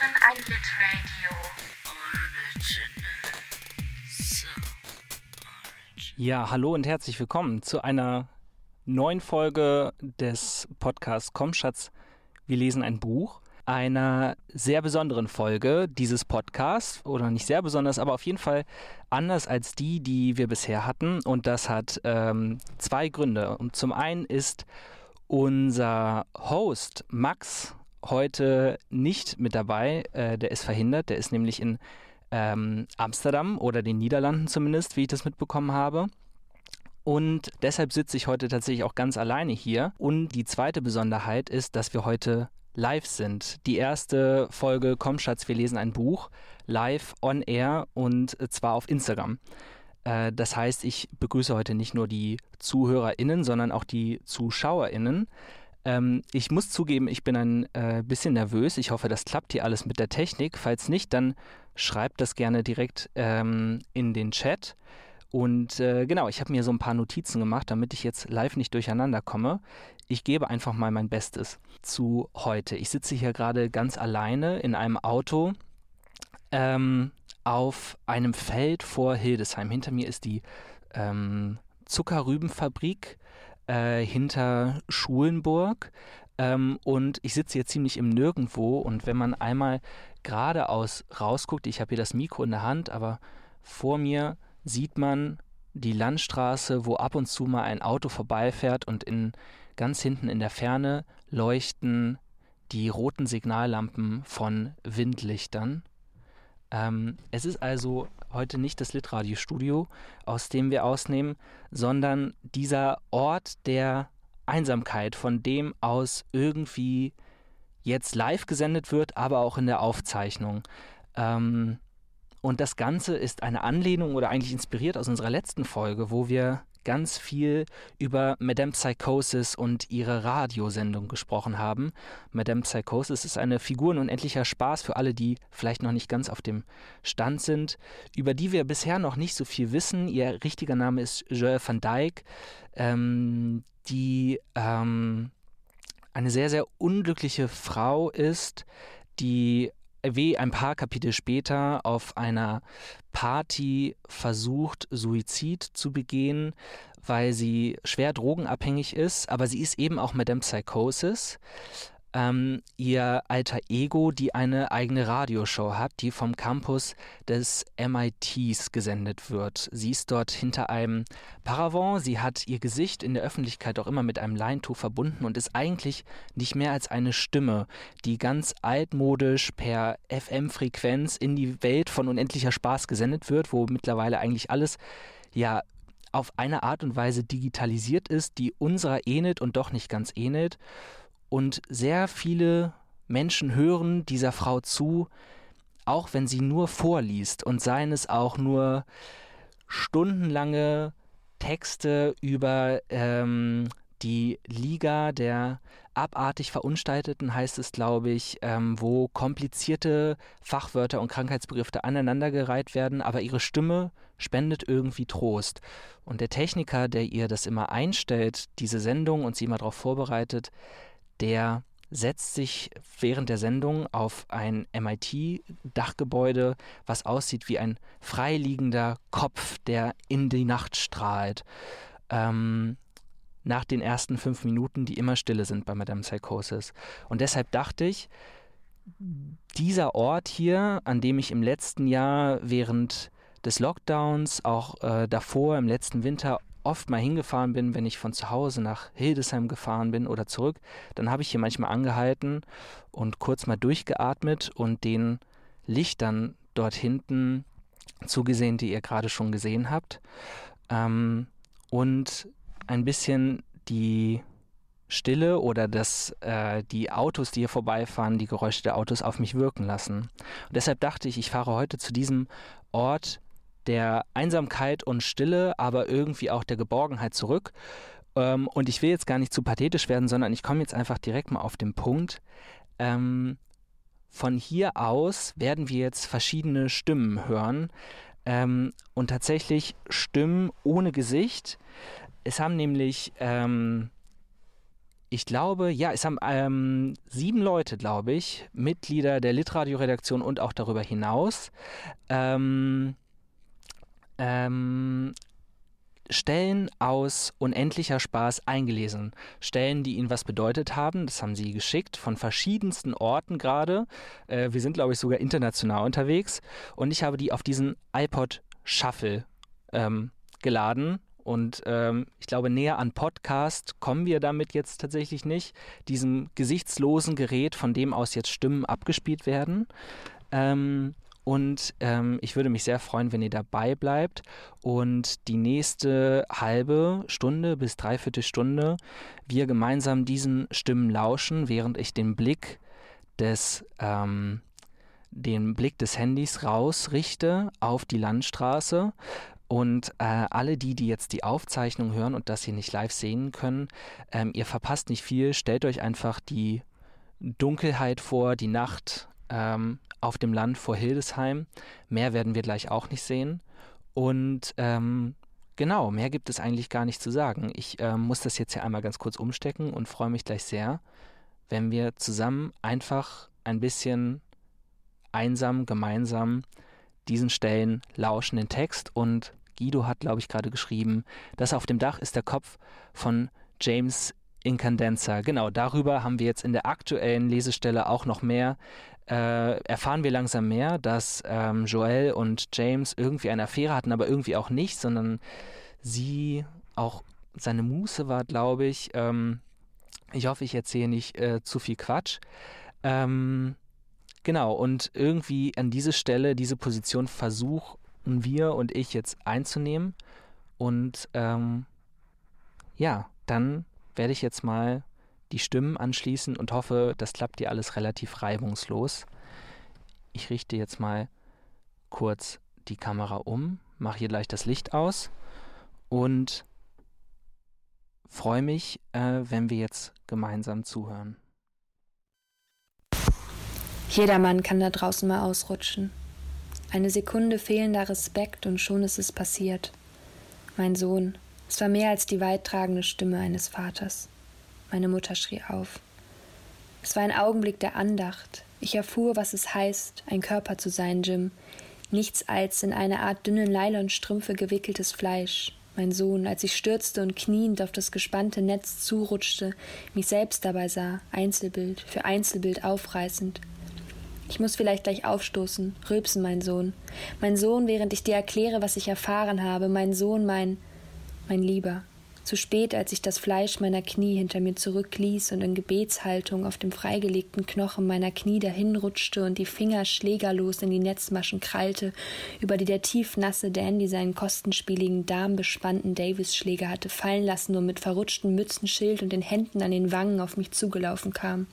hören ein Litradio. Ja, hallo und herzlich willkommen zu einer neuen Folge des Podcasts Komm Schatz, wir lesen ein Buch. Einer sehr besonderen Folge dieses Podcasts, oder nicht sehr besonders, aber auf jeden Fall anders als die, die wir bisher hatten. Und das hat ähm, zwei Gründe. Und zum einen ist unser Host Max heute nicht mit dabei. Äh, der ist verhindert. Der ist nämlich in ähm, Amsterdam oder den Niederlanden zumindest, wie ich das mitbekommen habe. Und deshalb sitze ich heute tatsächlich auch ganz alleine hier. Und die zweite Besonderheit ist, dass wir heute live sind. Die erste Folge Komm Schatz, wir lesen ein Buch live on air und zwar auf Instagram. Äh, das heißt, ich begrüße heute nicht nur die ZuhörerInnen, sondern auch die ZuschauerInnen. Ähm, ich muss zugeben, ich bin ein äh, bisschen nervös. Ich hoffe, das klappt hier alles mit der Technik. Falls nicht, dann schreibt das gerne direkt ähm, in den Chat. Und äh, genau, ich habe mir so ein paar Notizen gemacht, damit ich jetzt live nicht durcheinander komme. Ich gebe einfach mal mein Bestes zu heute. Ich sitze hier gerade ganz alleine in einem Auto ähm, auf einem Feld vor Hildesheim. Hinter mir ist die ähm, Zuckerrübenfabrik äh, hinter Schulenburg. Ähm, und ich sitze hier ziemlich im Nirgendwo. Und wenn man einmal geradeaus rausguckt, ich habe hier das Mikro in der Hand, aber vor mir sieht man die Landstraße, wo ab und zu mal ein Auto vorbeifährt und in ganz hinten in der Ferne leuchten die roten Signallampen von Windlichtern. Ähm, es ist also heute nicht das Litradiostudio, aus dem wir ausnehmen, sondern dieser Ort der Einsamkeit, von dem aus irgendwie jetzt live gesendet wird, aber auch in der Aufzeichnung. Ähm, und das Ganze ist eine Anlehnung oder eigentlich inspiriert aus unserer letzten Folge, wo wir ganz viel über Madame Psychosis und ihre Radiosendung gesprochen haben. Madame Psychosis ist eine Figur und unendlicher Spaß für alle, die vielleicht noch nicht ganz auf dem Stand sind, über die wir bisher noch nicht so viel wissen. Ihr richtiger Name ist Joel van Dyck, ähm, die ähm, eine sehr, sehr unglückliche Frau ist, die wie ein paar Kapitel später auf einer Party versucht, Suizid zu begehen, weil sie schwer drogenabhängig ist, aber sie ist eben auch Madame Psychosis ähm, ihr alter Ego, die eine eigene Radioshow hat, die vom Campus des MITs gesendet wird. Sie ist dort hinter einem Paravent, sie hat ihr Gesicht in der Öffentlichkeit auch immer mit einem Leintuch verbunden und ist eigentlich nicht mehr als eine Stimme, die ganz altmodisch per FM-Frequenz in die Welt von unendlicher Spaß gesendet wird, wo mittlerweile eigentlich alles ja auf eine Art und Weise digitalisiert ist, die unserer ähnelt und doch nicht ganz ähnelt. Und sehr viele Menschen hören dieser Frau zu, auch wenn sie nur vorliest und seien es auch nur stundenlange Texte über ähm, die Liga der abartig Verunstalteten, heißt es, glaube ich, ähm, wo komplizierte Fachwörter und Krankheitsbegriffe aneinandergereiht werden, aber ihre Stimme spendet irgendwie Trost. Und der Techniker, der ihr das immer einstellt, diese Sendung und sie immer darauf vorbereitet, der setzt sich während der Sendung auf ein MIT-Dachgebäude, was aussieht wie ein freiliegender Kopf, der in die Nacht strahlt. Ähm, nach den ersten fünf Minuten, die immer stille sind bei Madame Psychosis. Und deshalb dachte ich, dieser Ort hier, an dem ich im letzten Jahr während des Lockdowns, auch äh, davor im letzten Winter oft mal hingefahren bin, wenn ich von zu Hause nach Hildesheim gefahren bin oder zurück, dann habe ich hier manchmal angehalten und kurz mal durchgeatmet und den Lichtern dort hinten zugesehen, die ihr gerade schon gesehen habt. Ähm, und ein bisschen die Stille oder das, äh, die Autos, die hier vorbeifahren, die Geräusche der Autos auf mich wirken lassen. Und deshalb dachte ich, ich fahre heute zu diesem Ort der Einsamkeit und Stille, aber irgendwie auch der Geborgenheit zurück. Ähm, und ich will jetzt gar nicht zu pathetisch werden, sondern ich komme jetzt einfach direkt mal auf den Punkt. Ähm, von hier aus werden wir jetzt verschiedene Stimmen hören. Ähm, und tatsächlich Stimmen ohne Gesicht. Es haben nämlich ähm, ich glaube, ja, es haben ähm, sieben Leute, glaube ich, Mitglieder der Litradio-Redaktion und auch darüber hinaus, ähm, ähm, Stellen aus Unendlicher Spaß eingelesen. Stellen, die ihnen was bedeutet haben. Das haben sie geschickt von verschiedensten Orten gerade. Äh, wir sind, glaube ich, sogar international unterwegs. Und ich habe die auf diesen iPod Shuffle ähm, geladen. Und ähm, ich glaube, näher an Podcast kommen wir damit jetzt tatsächlich nicht. Diesem gesichtslosen Gerät, von dem aus jetzt Stimmen abgespielt werden. Ähm, und ähm, ich würde mich sehr freuen, wenn ihr dabei bleibt und die nächste halbe Stunde bis dreiviertel Stunde wir gemeinsam diesen Stimmen lauschen, während ich den Blick des ähm, den Blick des Handys rausrichte auf die Landstraße und äh, alle die, die jetzt die Aufzeichnung hören und das hier nicht live sehen können, ähm, ihr verpasst nicht viel. Stellt euch einfach die Dunkelheit vor, die Nacht, ähm, auf dem Land vor Hildesheim. Mehr werden wir gleich auch nicht sehen. Und ähm, genau, mehr gibt es eigentlich gar nicht zu sagen. Ich ähm, muss das jetzt hier einmal ganz kurz umstecken und freue mich gleich sehr, wenn wir zusammen einfach ein bisschen einsam, gemeinsam diesen Stellen lauschen den Text. Und Guido hat, glaube ich, gerade geschrieben, das auf dem Dach ist der Kopf von James Incandenza. Genau, darüber haben wir jetzt in der aktuellen Lesestelle auch noch mehr äh, erfahren wir langsam mehr, dass ähm, Joel und James irgendwie eine Affäre hatten, aber irgendwie auch nicht, sondern sie auch seine Muße war, glaube ich. Ähm, ich hoffe, ich erzähle nicht äh, zu viel Quatsch. Ähm, genau, und irgendwie an diese Stelle, diese Position versuchen wir und ich jetzt einzunehmen. Und ähm, ja, dann werde ich jetzt mal die Stimmen anschließen und hoffe, das klappt dir alles relativ reibungslos. Ich richte jetzt mal kurz die Kamera um, mache hier gleich das Licht aus und freue mich, äh, wenn wir jetzt gemeinsam zuhören. Jedermann kann da draußen mal ausrutschen. Eine Sekunde fehlender Respekt und schon ist es passiert. Mein Sohn, es war mehr als die weittragende Stimme eines Vaters. Meine Mutter schrie auf. Es war ein Augenblick der Andacht. Ich erfuhr, was es heißt, ein Körper zu sein, Jim. Nichts als in eine Art dünnen Nylonstrümpfe gewickeltes Fleisch. Mein Sohn, als ich stürzte und kniend auf das gespannte Netz zurutschte, mich selbst dabei sah, Einzelbild für Einzelbild aufreißend. Ich muss vielleicht gleich aufstoßen, rülpsen, mein Sohn. Mein Sohn, während ich dir erkläre, was ich erfahren habe, mein Sohn, mein, mein Lieber. Zu spät, als ich das Fleisch meiner Knie hinter mir zurückließ und in Gebetshaltung auf dem freigelegten Knochen meiner Knie dahinrutschte und die Finger schlägerlos in die Netzmaschen krallte, über die der tiefnasse Dandy seinen kostenspieligen, darmbespannten Davis-Schläger hatte fallen lassen und mit verrutschten Mützenschild und den Händen an den Wangen auf mich zugelaufen kam.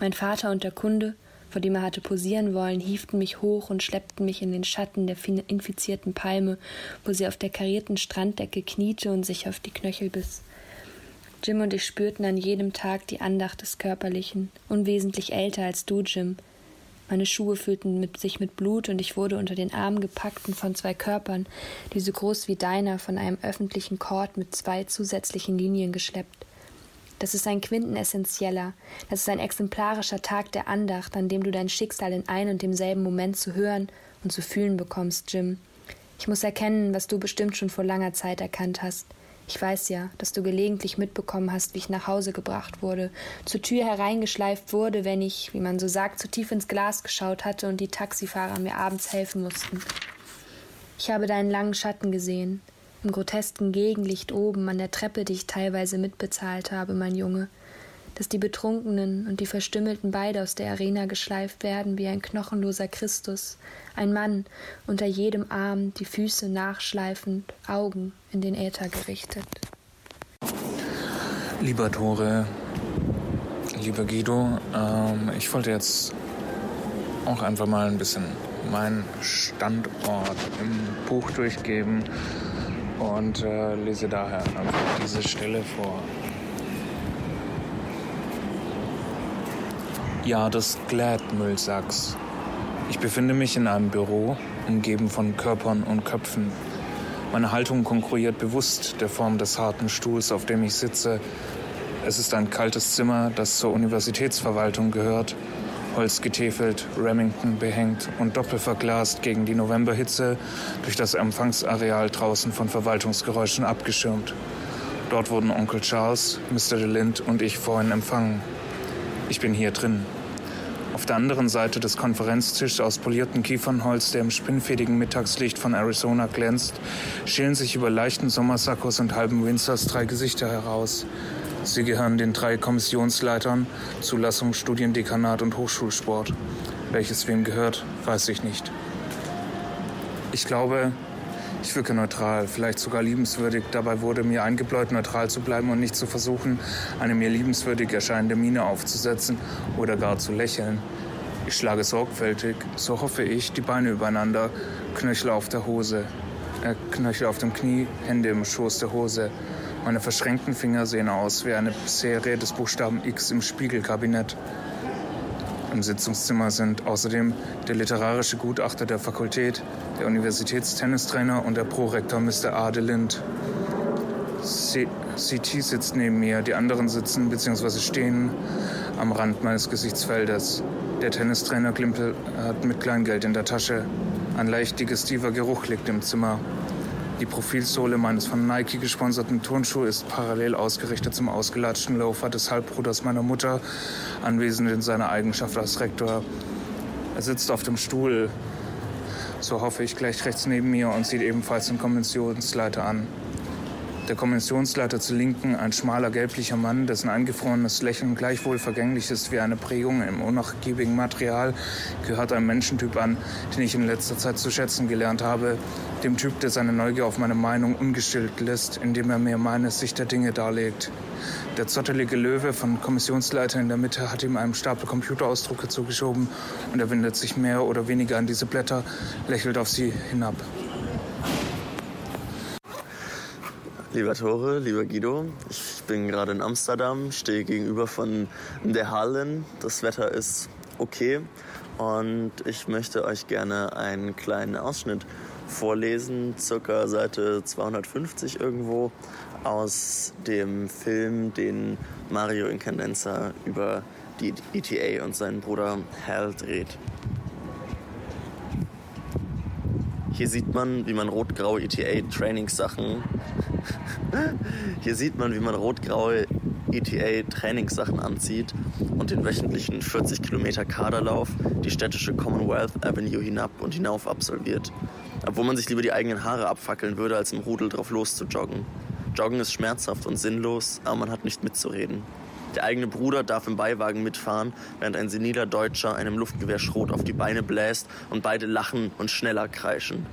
Mein Vater und der Kunde, vor dem er hatte posieren wollen, hieften mich hoch und schleppten mich in den Schatten der infizierten Palme, wo sie auf der karierten Stranddecke kniete und sich auf die Knöchel biss. Jim und ich spürten an jedem Tag die Andacht des Körperlichen, unwesentlich älter als du, Jim. Meine Schuhe fühlten mit, sich mit Blut und ich wurde unter den Armen gepackt und von zwei Körpern, die so groß wie deiner, von einem öffentlichen Kord mit zwei zusätzlichen Linien geschleppt. Das ist ein quintenessentieller, das ist ein exemplarischer Tag der Andacht, an dem du dein Schicksal in ein und demselben Moment zu hören und zu fühlen bekommst, Jim. Ich muss erkennen, was du bestimmt schon vor langer Zeit erkannt hast. Ich weiß ja, dass du gelegentlich mitbekommen hast, wie ich nach Hause gebracht wurde, zur Tür hereingeschleift wurde, wenn ich, wie man so sagt, zu tief ins Glas geschaut hatte und die Taxifahrer mir abends helfen mussten. Ich habe deinen langen Schatten gesehen, im grotesken Gegenlicht oben an der Treppe, die ich teilweise mitbezahlt habe, mein Junge, dass die Betrunkenen und die Verstümmelten beide aus der Arena geschleift werden wie ein knochenloser Christus, ein Mann, unter jedem Arm, die Füße nachschleifend, Augen in den Äther gerichtet. Lieber Tore, lieber Guido, ähm, ich wollte jetzt auch einfach mal ein bisschen meinen Standort im Buch durchgeben und äh, lese daher einfach diese Stelle vor. Ja, des Glad-Müllsacks. Ich befinde mich in einem Büro, umgeben von Körpern und Köpfen. Meine Haltung konkurriert bewusst der Form des harten Stuhls, auf dem ich sitze. Es ist ein kaltes Zimmer, das zur Universitätsverwaltung gehört. Holz getäfelt, Remington behängt und doppelverglast gegen die Novemberhitze durch das Empfangsareal draußen von Verwaltungsgeräuschen abgeschirmt. Dort wurden Onkel Charles, Mr. DeLint und ich vorhin empfangen. Ich bin hier drin. Auf der anderen Seite des Konferenztisches aus poliertem Kiefernholz, der im spinnfädigen Mittagslicht von Arizona glänzt, schälen sich über leichten Sommersackos und halben Windsors drei Gesichter heraus. Sie gehören den drei Kommissionsleitern Zulassung, Studiendekanat und Hochschulsport. Welches wem gehört, weiß ich nicht. Ich glaube, ich wirke neutral, vielleicht sogar liebenswürdig. Dabei wurde mir eingebläut, neutral zu bleiben und nicht zu versuchen, eine mir liebenswürdig erscheinende Miene aufzusetzen oder gar zu lächeln. Ich schlage sorgfältig, so hoffe ich, die Beine übereinander, Knöchel auf der Hose, äh, Knöchel auf dem Knie, Hände im Schoß der Hose. Meine verschränkten Finger sehen aus wie eine Serie des Buchstaben X im Spiegelkabinett. Im Sitzungszimmer sind außerdem der literarische Gutachter der Fakultät, der Universitätstennistrainer und der Prorektor Mr. Adelind. CT sitzt neben mir, die anderen sitzen bzw. stehen am Rand meines Gesichtsfeldes. Der Tennistrainer Klimpel hat mit Kleingeld in der Tasche. Ein leicht digestiver Geruch liegt im Zimmer. Die Profilsohle meines von Nike gesponserten Turnschuhs ist parallel ausgerichtet zum ausgelatschten Loafer des Halbbruders meiner Mutter, anwesend in seiner Eigenschaft als Rektor. Er sitzt auf dem Stuhl, so hoffe ich, gleich rechts neben mir und sieht ebenfalls den Konventionsleiter an. Der Kommissionsleiter zu Linken, ein schmaler gelblicher Mann, dessen eingefrorenes Lächeln gleichwohl vergänglich ist wie eine Prägung im unnachgiebigen Material, gehört einem Menschentyp an, den ich in letzter Zeit zu schätzen gelernt habe. Dem Typ, der seine Neugier auf meine Meinung ungestillt lässt, indem er mir meine Sicht der Dinge darlegt. Der zottelige Löwe von Kommissionsleiter in der Mitte hat ihm einen Stapel Computerausdrucke zugeschoben und er windet sich mehr oder weniger an diese Blätter, lächelt auf sie hinab. Lieber Tore, lieber Guido, ich bin gerade in Amsterdam, stehe gegenüber von der Hallen. Das Wetter ist okay und ich möchte euch gerne einen kleinen Ausschnitt vorlesen, circa Seite 250 irgendwo, aus dem Film, den Mario Incandenza über die ETA und seinen Bruder Hal dreht. Hier sieht man, wie man rot-graue ETA-Trainingssachen. Hier sieht man, wie man rot-graue ETA-Trainingssachen anzieht und den wöchentlichen 40 Kilometer Kaderlauf die städtische Commonwealth Avenue hinab und hinauf absolviert. Obwohl man sich lieber die eigenen Haare abfackeln würde, als im Rudel drauf loszujoggen. Joggen ist schmerzhaft und sinnlos, aber man hat nicht mitzureden. Der eigene Bruder darf im Beiwagen mitfahren, während ein seniler Deutscher einem Luftgewehr Schrot auf die Beine bläst und beide lachen und schneller kreischen.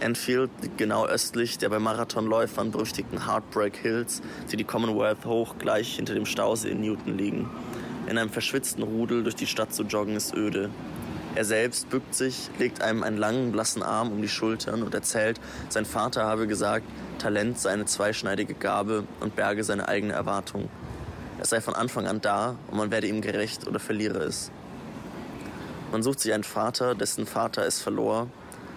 Enfield liegt genau östlich der bei Marathonläufern berüchtigten Heartbreak Hills, die die Commonwealth hoch gleich hinter dem Stausee in Newton liegen. In einem verschwitzten Rudel durch die Stadt zu joggen ist öde. Er selbst bückt sich, legt einem einen langen, blassen Arm um die Schultern und erzählt, sein Vater habe gesagt, Talent sei eine zweischneidige Gabe und berge seine eigene Erwartung. Er sei von Anfang an da und man werde ihm gerecht oder verliere es. Man sucht sich einen Vater, dessen Vater es verlor.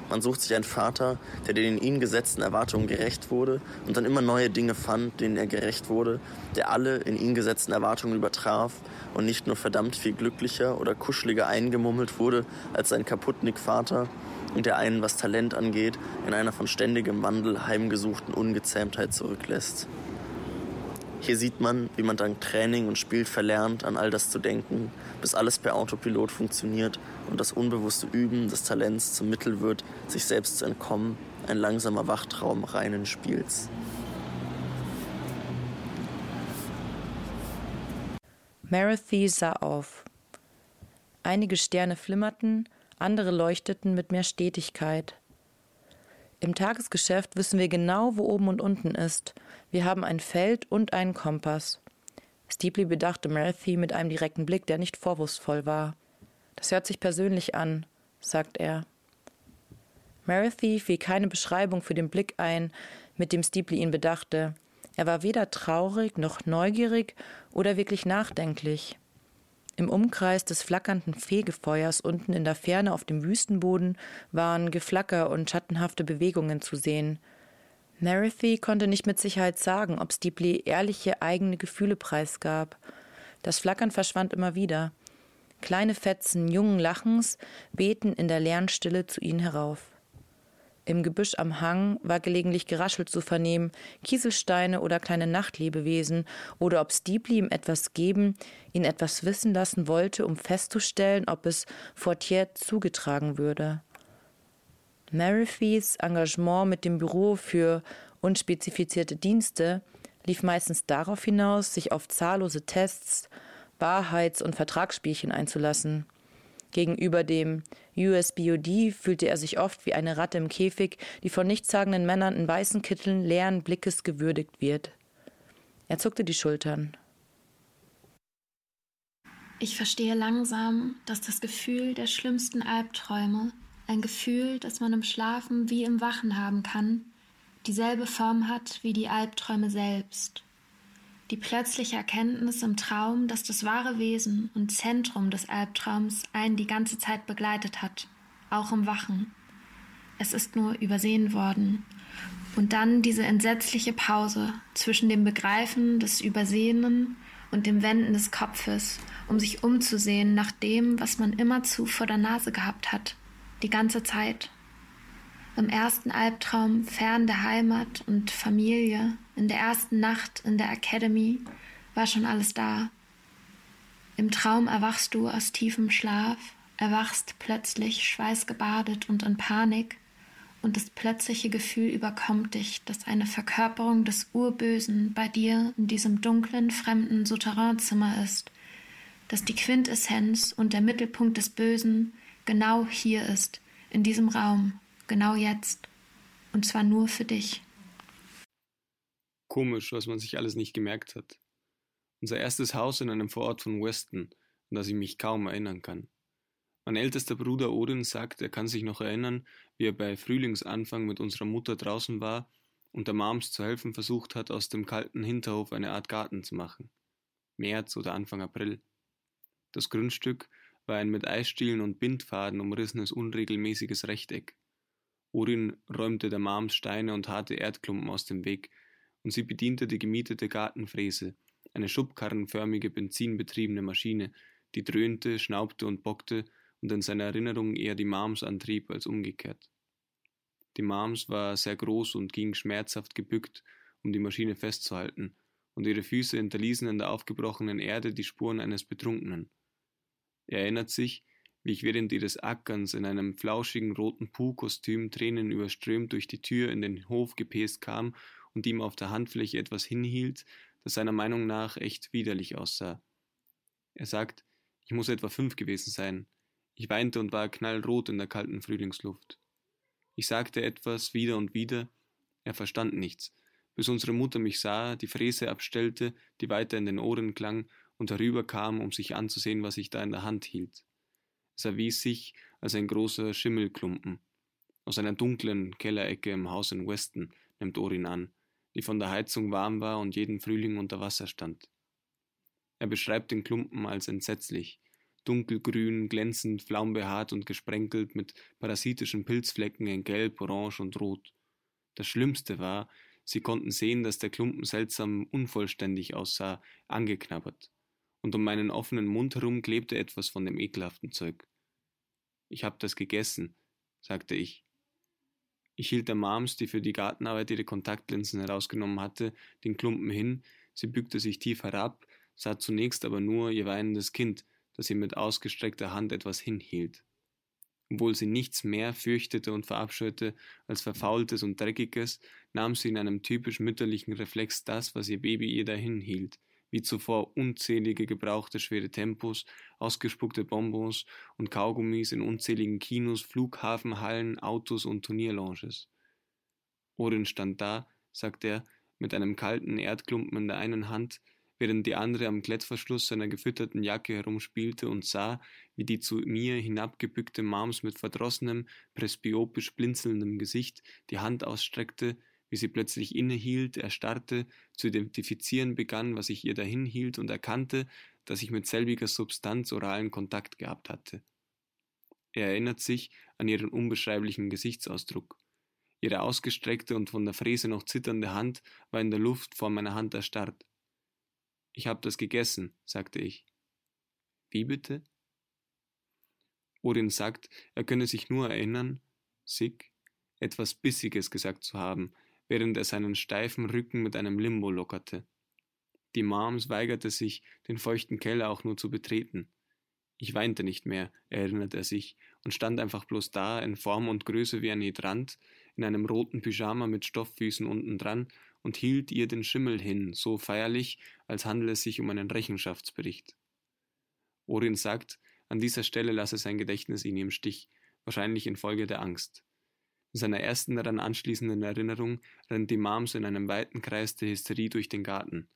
Man sucht sich einen Vater, der den in ihn gesetzten Erwartungen gerecht wurde und dann immer neue Dinge fand, denen er gerecht wurde, der alle in ihn gesetzten Erwartungen übertraf und nicht nur verdammt viel glücklicher oder kuscheliger eingemummelt wurde als sein Kaputnik-Vater und der einen, was Talent angeht, in einer von ständigem Wandel heimgesuchten Ungezähmtheit zurücklässt. Hier sieht man, wie man dank Training und Spiel verlernt, an all das zu denken, bis alles per Autopilot funktioniert und das unbewusste Üben des Talents zum Mittel wird, sich selbst zu entkommen, ein langsamer Wachtraum reinen Spiels. Marathy sah auf. Einige Sterne flimmerten, andere leuchteten mit mehr Stetigkeit. Im Tagesgeschäft wissen wir genau, wo oben und unten ist. Wir haben ein Feld und einen Kompass. Steepley bedachte Marathi mit einem direkten Blick, der nicht vorwurfsvoll war. Das hört sich persönlich an, sagt er. Marathi fiel keine Beschreibung für den Blick ein, mit dem Steepley ihn bedachte. Er war weder traurig noch neugierig oder wirklich nachdenklich. Im Umkreis des flackernden Fegefeuers unten in der Ferne auf dem Wüstenboden waren Geflacker und schattenhafte Bewegungen zu sehen. Marithy konnte nicht mit Sicherheit sagen, ob Steepley ehrliche eigene Gefühle preisgab. Das Flackern verschwand immer wieder. Kleine Fetzen jungen Lachens wehten in der leeren Stille zu ihnen herauf. Im Gebüsch am Hang war gelegentlich Geraschel zu vernehmen, Kieselsteine oder kleine Nachtlebewesen, oder ob Steepley ihm etwas geben, ihn etwas wissen lassen wollte, um festzustellen, ob es Fortier zugetragen würde. Marithys Engagement mit dem Büro für unspezifizierte Dienste lief meistens darauf hinaus, sich auf zahllose Tests, Wahrheits- und Vertragsspielchen einzulassen. Gegenüber dem USBOD fühlte er sich oft wie eine Ratte im Käfig, die von nichtssagenden Männern in weißen Kitteln leeren Blickes gewürdigt wird. Er zuckte die Schultern. Ich verstehe langsam, dass das Gefühl der schlimmsten Albträume, ein Gefühl, das man im Schlafen wie im Wachen haben kann, dieselbe Form hat wie die Albträume selbst die plötzliche Erkenntnis im Traum, dass das wahre Wesen und Zentrum des Albtraums einen die ganze Zeit begleitet hat, auch im Wachen. Es ist nur übersehen worden. Und dann diese entsetzliche Pause zwischen dem Begreifen des Übersehenen und dem Wenden des Kopfes, um sich umzusehen nach dem, was man immerzu vor der Nase gehabt hat, die ganze Zeit. Im ersten Albtraum fern der Heimat und Familie, in der ersten Nacht in der Academy war schon alles da. Im Traum erwachst du aus tiefem Schlaf, erwachst plötzlich schweißgebadet und in Panik, und das plötzliche Gefühl überkommt dich, dass eine Verkörperung des Urbösen bei dir in diesem dunklen, fremden Souterrainzimmer ist, dass die Quintessenz und der Mittelpunkt des Bösen genau hier ist, in diesem Raum, Genau jetzt. Und zwar nur für dich. Komisch, was man sich alles nicht gemerkt hat. Unser erstes Haus in einem Vorort von Weston, an das ich mich kaum erinnern kann. Mein ältester Bruder Odin sagt, er kann sich noch erinnern, wie er bei Frühlingsanfang mit unserer Mutter draußen war und der Mams zu helfen versucht hat, aus dem kalten Hinterhof eine Art Garten zu machen. März oder Anfang April. Das Grundstück war ein mit Eisstielen und Bindfaden umrissenes unregelmäßiges Rechteck. Orin räumte der Mams Steine und harte Erdklumpen aus dem Weg, und sie bediente die gemietete Gartenfräse, eine schubkarrenförmige benzinbetriebene Maschine, die dröhnte, schnaubte und bockte und in seiner Erinnerung eher die Mams antrieb als umgekehrt. Die Mams war sehr groß und ging schmerzhaft gebückt, um die Maschine festzuhalten, und ihre Füße hinterließen in der aufgebrochenen Erde die Spuren eines Betrunkenen. Er erinnert sich, wie ich während ihres Ackerns in einem flauschigen roten Puh-Kostüm Tränen überströmt durch die Tür in den Hof gepäst kam und ihm auf der Handfläche etwas hinhielt, das seiner Meinung nach echt widerlich aussah. Er sagt, ich muss etwa fünf gewesen sein. Ich weinte und war knallrot in der kalten Frühlingsluft. Ich sagte etwas wieder und wieder, er verstand nichts, bis unsere Mutter mich sah, die Fräse abstellte, die weiter in den Ohren klang und herüberkam, um sich anzusehen, was ich da in der Hand hielt. Es erwies sich als ein großer Schimmelklumpen. Aus einer dunklen Kellerecke im Haus in Weston, nimmt Orin an, die von der Heizung warm war und jeden Frühling unter Wasser stand. Er beschreibt den Klumpen als entsetzlich, dunkelgrün, glänzend, flaumbehaart und gesprenkelt mit parasitischen Pilzflecken in Gelb, Orange und Rot. Das Schlimmste war, sie konnten sehen, dass der Klumpen seltsam unvollständig aussah, angeknabbert und um meinen offenen Mund herum klebte etwas von dem ekelhaften Zeug. Ich hab das gegessen, sagte ich. Ich hielt der Mams, die für die Gartenarbeit ihre Kontaktlinsen herausgenommen hatte, den Klumpen hin, sie bückte sich tief herab, sah zunächst aber nur ihr weinendes Kind, das ihr mit ausgestreckter Hand etwas hinhielt. Obwohl sie nichts mehr fürchtete und verabscheute als Verfaultes und Dreckiges, nahm sie in einem typisch mütterlichen Reflex das, was ihr Baby ihr dahin hielt, wie zuvor unzählige gebrauchte schwere Tempos, ausgespuckte Bonbons und Kaugummis in unzähligen Kinos, Flughafenhallen, Autos und Turnierlounges. Orin stand da, sagte er, mit einem kalten Erdklumpen in der einen Hand, während die andere am Klettverschluss seiner gefütterten Jacke herumspielte und sah, wie die zu mir hinabgebückte Mams mit verdrossenem, presbyopisch blinzelndem Gesicht die Hand ausstreckte, wie sie plötzlich innehielt, erstarrte, zu identifizieren begann, was ich ihr dahin hielt und erkannte, dass ich mit selbiger Substanz oralen Kontakt gehabt hatte. Er erinnert sich an ihren unbeschreiblichen Gesichtsausdruck. Ihre ausgestreckte und von der Fräse noch zitternde Hand war in der Luft vor meiner Hand erstarrt. Ich habe das gegessen, sagte ich. Wie bitte? Orin sagt, er könne sich nur erinnern, Sick, etwas Bissiges gesagt zu haben, während er seinen steifen Rücken mit einem Limbo lockerte. Die Moms weigerte sich, den feuchten Keller auch nur zu betreten. Ich weinte nicht mehr, erinnert er sich, und stand einfach bloß da, in Form und Größe wie ein Hydrant, in einem roten Pyjama mit Stofffüßen unten dran und hielt ihr den Schimmel hin, so feierlich, als handele es sich um einen Rechenschaftsbericht. Orin sagt, an dieser Stelle lasse sein Gedächtnis ihn im Stich, wahrscheinlich infolge der Angst. In seiner ersten daran anschließenden Erinnerung rennt die Mams in einem weiten Kreis der Hysterie durch den Garten.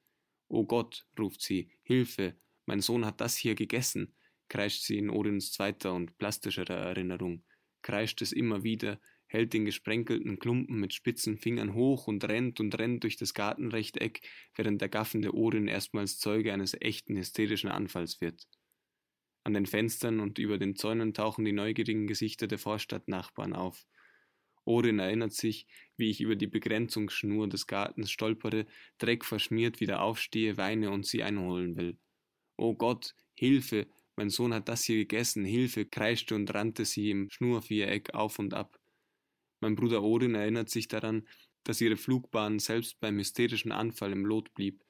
O Gott, ruft sie, Hilfe, mein Sohn hat das hier gegessen, kreischt sie in Orins zweiter und plastischerer Erinnerung, kreischt es immer wieder, hält den gesprenkelten Klumpen mit spitzen Fingern hoch und rennt und rennt durch das Gartenrechteck, während der gaffende Orin erstmals Zeuge eines echten hysterischen Anfalls wird. An den Fenstern und über den Zäunen tauchen die neugierigen Gesichter der Vorstadtnachbarn auf. Orin erinnert sich, wie ich über die Begrenzungsschnur des Gartens stolpere, Dreck verschmiert wieder aufstehe, weine und sie einholen will. O Gott, Hilfe, mein Sohn hat das hier gegessen, Hilfe, kreischte und rannte sie im Schnurviereck auf und ab. Mein Bruder Orin erinnert sich daran, dass ihre Flugbahn selbst beim hysterischen Anfall im Lot blieb,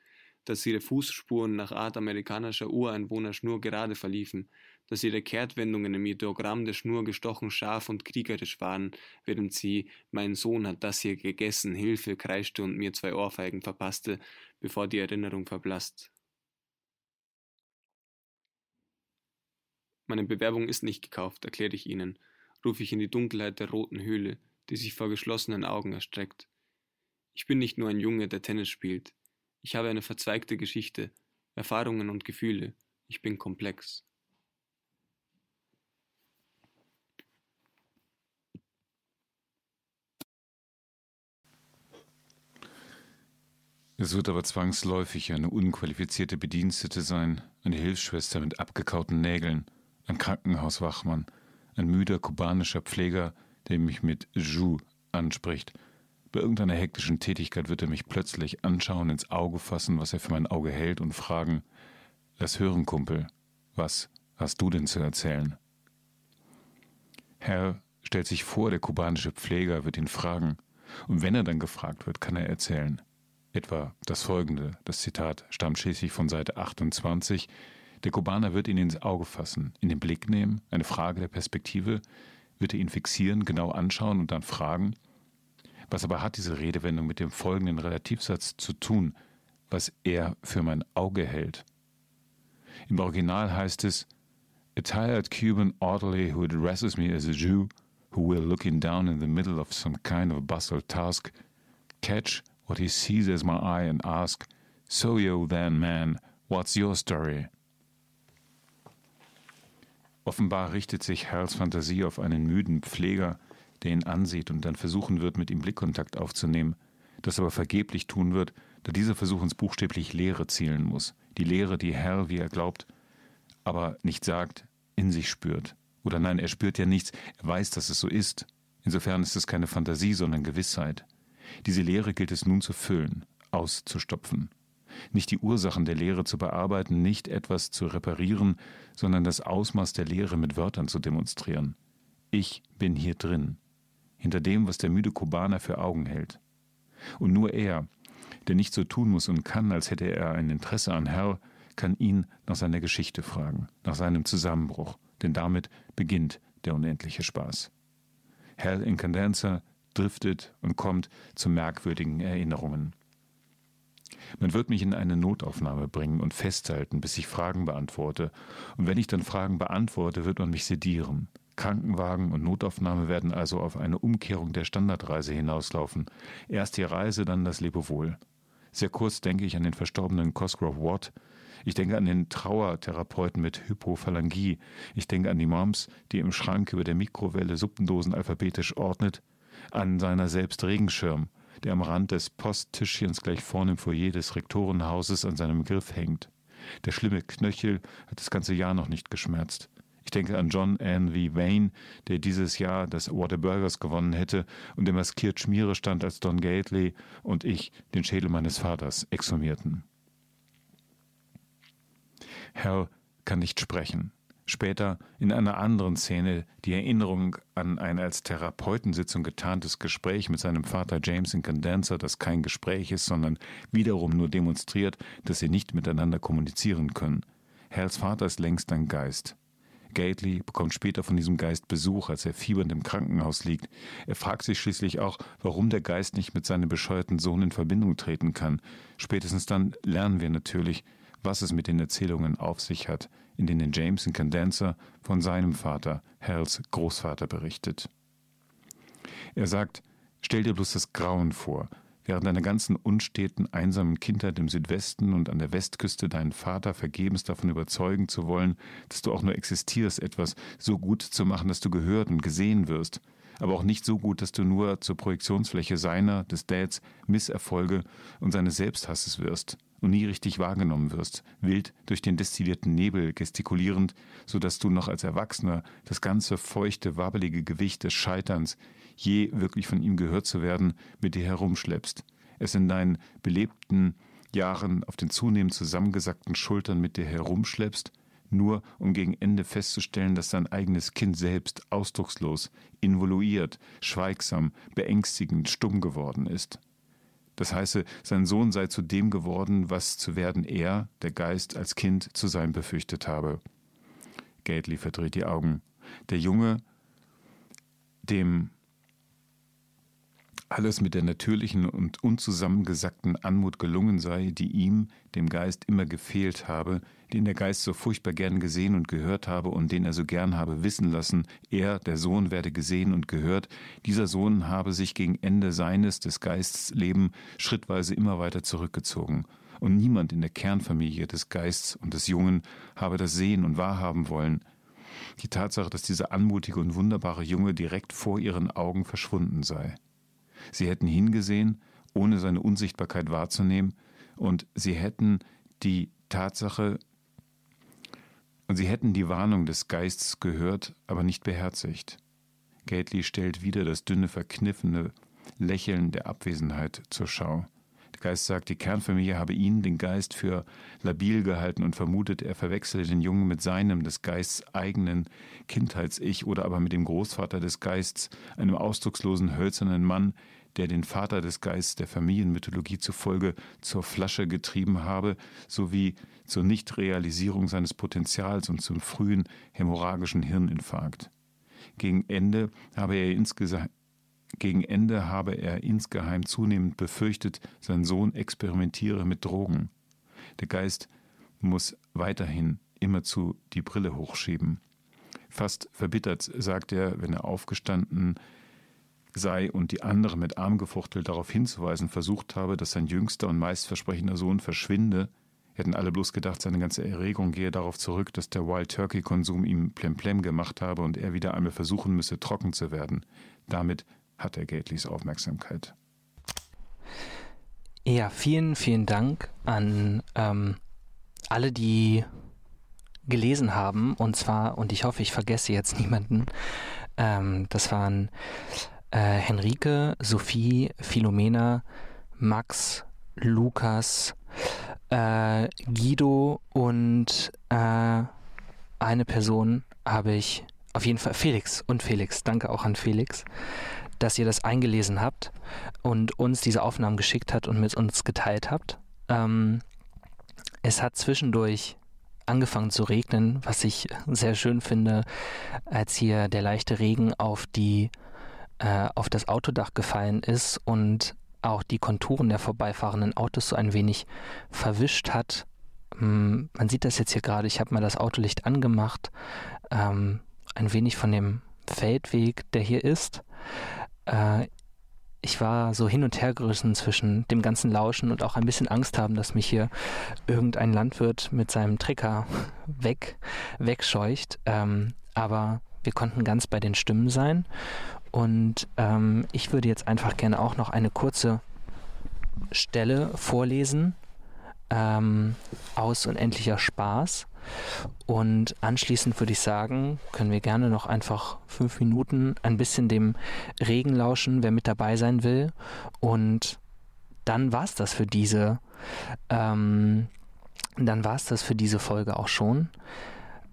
dass ihre Fußspuren nach Art amerikanischer Ureinwohner schnurgerade verliefen, dass ihre Kehrtwendungen im Ideogramm der Schnur gestochen scharf und kriegerisch waren, während sie Mein Sohn hat das hier gegessen, Hilfe kreischte und mir zwei Ohrfeigen verpasste, bevor die Erinnerung verblasst. Meine Bewerbung ist nicht gekauft, erkläre ich Ihnen, rufe ich in die Dunkelheit der roten Höhle, die sich vor geschlossenen Augen erstreckt. Ich bin nicht nur ein Junge, der Tennis spielt. Ich habe eine verzweigte Geschichte, Erfahrungen und Gefühle. Ich bin komplex. Es wird aber zwangsläufig eine unqualifizierte Bedienstete sein, eine Hilfsschwester mit abgekauten Nägeln, ein Krankenhauswachmann, ein müder kubanischer Pfleger, der mich mit Ju anspricht. Bei irgendeiner hektischen Tätigkeit wird er mich plötzlich anschauen, ins Auge fassen, was er für mein Auge hält und fragen, Lass hören, Kumpel, was hast du denn zu erzählen? Herr stellt sich vor, der kubanische Pfleger wird ihn fragen, und wenn er dann gefragt wird, kann er erzählen. Etwa das folgende, das Zitat stammt schließlich von Seite 28, der Kubaner wird ihn ins Auge fassen, in den Blick nehmen, eine Frage der Perspektive, wird er ihn fixieren, genau anschauen und dann fragen. Was aber hat diese Redewendung mit dem folgenden Relativsatz zu tun, was er für mein Auge hält? Im Original heißt es, A tired Cuban orderly who addresses me as a Jew, who will looking down in the middle of some kind of bustle task, catch what he sees as my eye and ask, So yo then, man, what's your story? Offenbar richtet sich Herls Fantasie auf einen müden Pfleger, der ihn ansieht und dann versuchen wird, mit ihm Blickkontakt aufzunehmen, das aber vergeblich tun wird, da dieser Versuch ins buchstäblich Leere zielen muss. Die Leere, die Herr, wie er glaubt, aber nicht sagt, in sich spürt. Oder nein, er spürt ja nichts, er weiß, dass es so ist. Insofern ist es keine Fantasie, sondern Gewissheit. Diese Leere gilt es nun zu füllen, auszustopfen nicht die Ursachen der Lehre zu bearbeiten, nicht etwas zu reparieren, sondern das Ausmaß der Lehre mit Wörtern zu demonstrieren. Ich bin hier drin, hinter dem, was der müde Kubaner für Augen hält. Und nur er, der nicht so tun muss und kann, als hätte er ein Interesse an Herr, kann ihn nach seiner Geschichte fragen, nach seinem Zusammenbruch, denn damit beginnt der unendliche Spaß. Hell Incandenza driftet und kommt zu merkwürdigen Erinnerungen. Man wird mich in eine Notaufnahme bringen und festhalten, bis ich Fragen beantworte. Und wenn ich dann Fragen beantworte, wird man mich sedieren. Krankenwagen und Notaufnahme werden also auf eine Umkehrung der Standardreise hinauslaufen. Erst die Reise, dann das Lebewohl. Sehr kurz denke ich an den verstorbenen Cosgrove Watt. Ich denke an den Trauertherapeuten mit Hypophalangie. Ich denke an die Moms, die im Schrank über der Mikrowelle Suppendosen alphabetisch ordnet. An seiner selbst Regenschirm der am Rand des Posttischchens gleich vorne im Foyer des Rektorenhauses an seinem Griff hängt. Der schlimme Knöchel hat das ganze Jahr noch nicht geschmerzt. Ich denke an John Ann V. Wayne, der dieses Jahr das Award der Burgers gewonnen hätte und der maskiert Schmiere stand, als Don Gately und ich den Schädel meines Vaters exhumierten. Hal kann nicht sprechen. Später in einer anderen Szene die Erinnerung an ein als Therapeutensitzung getarntes Gespräch mit seinem Vater James in Condenser, das kein Gespräch ist, sondern wiederum nur demonstriert, dass sie nicht miteinander kommunizieren können. Hals Vater ist längst ein Geist. Gately bekommt später von diesem Geist Besuch, als er fiebernd im Krankenhaus liegt. Er fragt sich schließlich auch, warum der Geist nicht mit seinem bescheuerten Sohn in Verbindung treten kann. Spätestens dann lernen wir natürlich, was es mit den Erzählungen auf sich hat, in denen James in Condenser von seinem Vater, Hals Großvater, berichtet. Er sagt, stell dir bloß das Grauen vor, während deiner ganzen unsteten, einsamen Kindheit im Südwesten und an der Westküste deinen Vater vergebens davon überzeugen zu wollen, dass du auch nur existierst, etwas so gut zu machen, dass du gehört und gesehen wirst, aber auch nicht so gut, dass du nur zur Projektionsfläche seiner, des Dads, Misserfolge und seines Selbsthasses wirst und nie richtig wahrgenommen wirst, wild durch den destillierten Nebel gestikulierend, so dass du noch als Erwachsener das ganze feuchte, wabbelige Gewicht des Scheiterns, je wirklich von ihm gehört zu werden, mit dir herumschleppst, es in deinen belebten Jahren auf den zunehmend zusammengesackten Schultern mit dir herumschleppst, nur um gegen Ende festzustellen, dass dein eigenes Kind selbst ausdruckslos, involuiert, schweigsam, beängstigend, stumm geworden ist. Das heiße, sein Sohn sei zu dem geworden, was zu werden er, der Geist, als Kind zu sein befürchtet habe. Gately verdreht die Augen. Der Junge, dem alles mit der natürlichen und unzusammengesackten Anmut gelungen sei, die ihm, dem Geist, immer gefehlt habe, den der Geist so furchtbar gern gesehen und gehört habe und den er so gern habe wissen lassen, er, der Sohn, werde gesehen und gehört, dieser Sohn habe sich gegen Ende seines, des Geistes Leben schrittweise immer weiter zurückgezogen. Und niemand in der Kernfamilie des Geistes und des Jungen habe das sehen und wahrhaben wollen. Die Tatsache, dass dieser anmutige und wunderbare Junge direkt vor ihren Augen verschwunden sei. Sie hätten hingesehen, ohne seine Unsichtbarkeit wahrzunehmen, und sie hätten die Tatsache und sie hätten die Warnung des Geistes gehört, aber nicht beherzigt. Gately stellt wieder das dünne, verkniffene Lächeln der Abwesenheit zur Schau. Der Geist sagt, die Kernfamilie habe ihn, den Geist, für labil gehalten und vermutet, er verwechsele den Jungen mit seinem, des Geists eigenen Kindheits-Ich oder aber mit dem Großvater des Geists, einem ausdruckslosen, hölzernen Mann, der den Vater des Geistes der Familienmythologie zufolge zur Flasche getrieben habe, sowie zur Nichtrealisierung seines Potenzials und zum frühen hämorrhagischen Hirninfarkt. Gegen Ende habe er insgesamt gegen Ende habe er insgeheim zunehmend befürchtet, sein Sohn experimentiere mit Drogen. Der Geist muss weiterhin immerzu die Brille hochschieben. Fast verbittert sagt er, wenn er aufgestanden sei und die andere mit Armgefuchtel darauf hinzuweisen versucht habe, dass sein jüngster und meistversprechender Sohn verschwinde, hätten alle bloß gedacht, seine ganze Erregung gehe darauf zurück, dass der Wild Turkey Konsum ihm plemplem gemacht habe und er wieder einmal versuchen müsse, trocken zu werden. Damit hat er Gately's Aufmerksamkeit. Ja, vielen, vielen Dank an ähm, alle, die gelesen haben. Und zwar, und ich hoffe, ich vergesse jetzt niemanden, ähm, das waren äh, Henrike, Sophie, Philomena, Max, Lukas, äh, Guido und äh, eine Person habe ich auf jeden Fall Felix und Felix. Danke auch an Felix, dass ihr das eingelesen habt und uns diese Aufnahmen geschickt habt und mit uns geteilt habt. Ähm, es hat zwischendurch angefangen zu regnen, was ich sehr schön finde, als hier der leichte Regen auf die äh, auf das Autodach gefallen ist und auch die Konturen der vorbeifahrenden Autos so ein wenig verwischt hat. Hm, man sieht das jetzt hier gerade, ich habe mal das Autolicht angemacht, ähm, ein wenig von dem Feldweg, der hier ist. Äh, ich war so hin und her gerissen zwischen dem ganzen Lauschen und auch ein bisschen Angst haben, dass mich hier irgendein Landwirt mit seinem Trecker weg, wegscheucht. Ähm, aber wir konnten ganz bei den Stimmen sein und ähm, ich würde jetzt einfach gerne auch noch eine kurze Stelle vorlesen ähm, aus Unendlicher Spaß. Und anschließend würde ich sagen, können wir gerne noch einfach fünf Minuten ein bisschen dem Regen lauschen, wer mit dabei sein will. Und dann war es das für diese, ähm, dann war es das für diese Folge auch schon.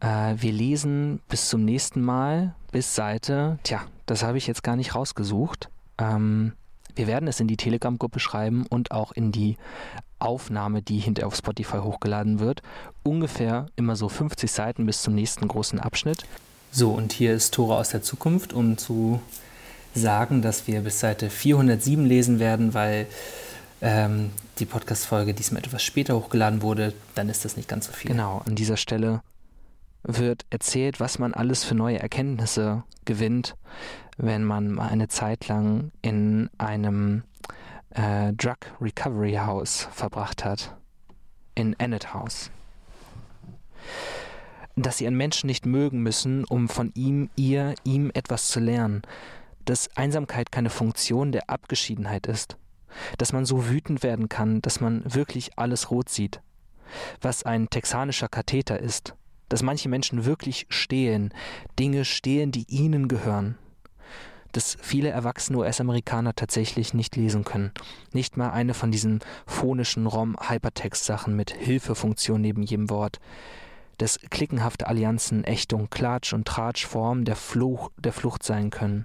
Äh, wir lesen bis zum nächsten Mal, bis Seite, tja, das habe ich jetzt gar nicht rausgesucht. Ähm, wir werden es in die Telegram-Gruppe schreiben und auch in die Aufnahme, die hinterher auf Spotify hochgeladen wird. Ungefähr immer so 50 Seiten bis zum nächsten großen Abschnitt. So, und hier ist Tore aus der Zukunft, um zu sagen, dass wir bis Seite 407 lesen werden, weil ähm, die Podcast-Folge diesmal etwas später hochgeladen wurde. Dann ist das nicht ganz so viel. Genau, an dieser Stelle wird erzählt, was man alles für neue Erkenntnisse gewinnt, wenn man mal eine Zeit lang in einem äh, Drug Recovery House verbracht hat. In Ennet House. Dass sie einen Menschen nicht mögen müssen, um von ihm, ihr, ihm etwas zu lernen. Dass Einsamkeit keine Funktion der Abgeschiedenheit ist. Dass man so wütend werden kann, dass man wirklich alles rot sieht. Was ein texanischer Katheter ist. Dass manche Menschen wirklich stehlen, Dinge stehlen, die ihnen gehören dass viele erwachsene US-Amerikaner tatsächlich nicht lesen können. Nicht mal eine von diesen phonischen ROM-Hypertext-Sachen mit Hilfefunktion neben jedem Wort. Dass klickenhafte Allianzen Ächtung, Klatsch und Tratsch Form der, Fluch, der Flucht sein können.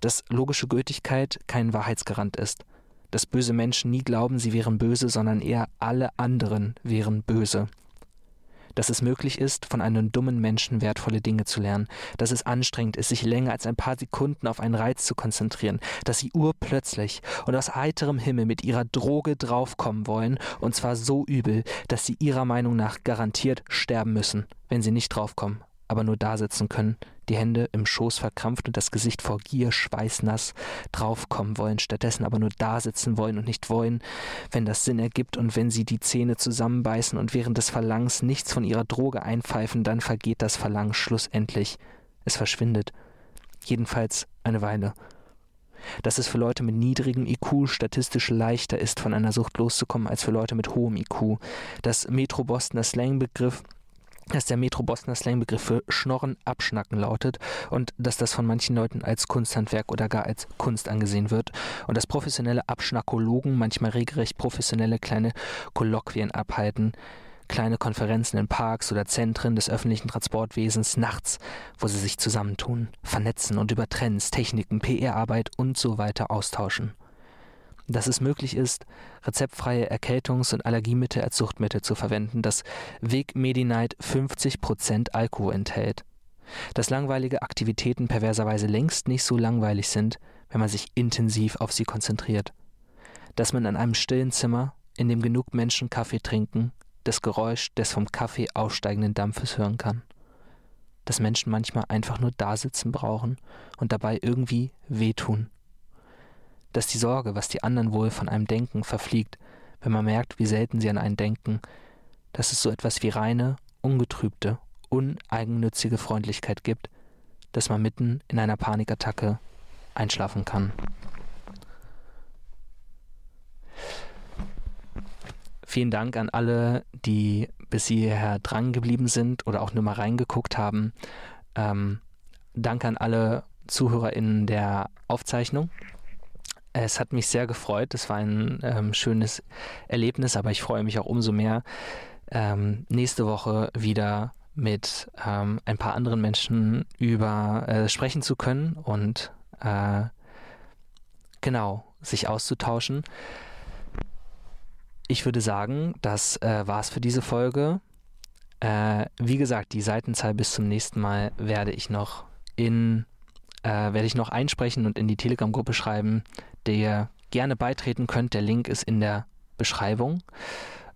Dass logische Gültigkeit kein Wahrheitsgarant ist. Dass böse Menschen nie glauben, sie wären böse, sondern eher alle anderen wären böse dass es möglich ist, von einem dummen Menschen wertvolle Dinge zu lernen, dass es anstrengend ist, sich länger als ein paar Sekunden auf einen Reiz zu konzentrieren, dass sie urplötzlich und aus heiterem Himmel mit ihrer Droge draufkommen wollen, und zwar so übel, dass sie ihrer Meinung nach garantiert sterben müssen, wenn sie nicht draufkommen, aber nur da sitzen können, die Hände im Schoß verkrampft und das Gesicht vor Gier schweißnass draufkommen wollen, stattdessen aber nur da sitzen wollen und nicht wollen, wenn das Sinn ergibt und wenn sie die Zähne zusammenbeißen und während des Verlangens nichts von ihrer Droge einpfeifen, dann vergeht das Verlangen schlussendlich. Es verschwindet. Jedenfalls eine Weile. Dass es für Leute mit niedrigem IQ statistisch leichter ist, von einer Sucht loszukommen, als für Leute mit hohem IQ. Das Metro Bostoner Slangbegriff dass der Metro Bosner Slangbegriff für Schnorren, Abschnacken lautet und dass das von manchen Leuten als Kunsthandwerk oder gar als Kunst angesehen wird und dass professionelle Abschnackologen manchmal regelrecht professionelle kleine Kolloquien abhalten, kleine Konferenzen in Parks oder Zentren des öffentlichen Transportwesens nachts, wo sie sich zusammentun, vernetzen und über Trends, Techniken, PR-Arbeit und so weiter austauschen dass es möglich ist, rezeptfreie Erkältungs- und Allergiemittel als Suchtmittel zu verwenden, dass Weg Medi-Night 50% Alkohol enthält, dass langweilige Aktivitäten perverserweise längst nicht so langweilig sind, wenn man sich intensiv auf sie konzentriert, dass man in einem stillen Zimmer, in dem genug Menschen Kaffee trinken, das Geräusch des vom Kaffee aussteigenden Dampfes hören kann, dass Menschen manchmal einfach nur dasitzen brauchen und dabei irgendwie wehtun dass die Sorge, was die anderen wohl von einem denken, verfliegt, wenn man merkt, wie selten sie an einen denken, dass es so etwas wie reine, ungetrübte, uneigennützige Freundlichkeit gibt, dass man mitten in einer Panikattacke einschlafen kann. Vielen Dank an alle, die bis hierher dran geblieben sind oder auch nur mal reingeguckt haben. Ähm, danke an alle ZuhörerInnen der Aufzeichnung. Es hat mich sehr gefreut. Es war ein ähm, schönes Erlebnis, aber ich freue mich auch umso mehr, ähm, nächste Woche wieder mit ähm, ein paar anderen Menschen über äh, sprechen zu können und äh, genau sich auszutauschen. Ich würde sagen, das äh, war es für diese Folge. Äh, wie gesagt, die Seitenzahl bis zum nächsten Mal werde ich noch in äh, werde ich noch einsprechen und in die Telegram-Gruppe schreiben der ihr gerne beitreten könnt. Der Link ist in der Beschreibung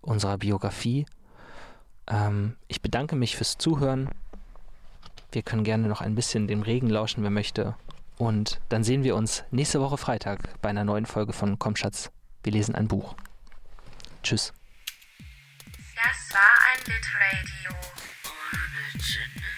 unserer Biografie. Ähm, ich bedanke mich fürs Zuhören. Wir können gerne noch ein bisschen dem Regen lauschen, wer möchte. Und dann sehen wir uns nächste Woche Freitag bei einer neuen Folge von Komm Schatz, wir lesen ein Buch. Tschüss. Das war ein Litradio ohne Gin.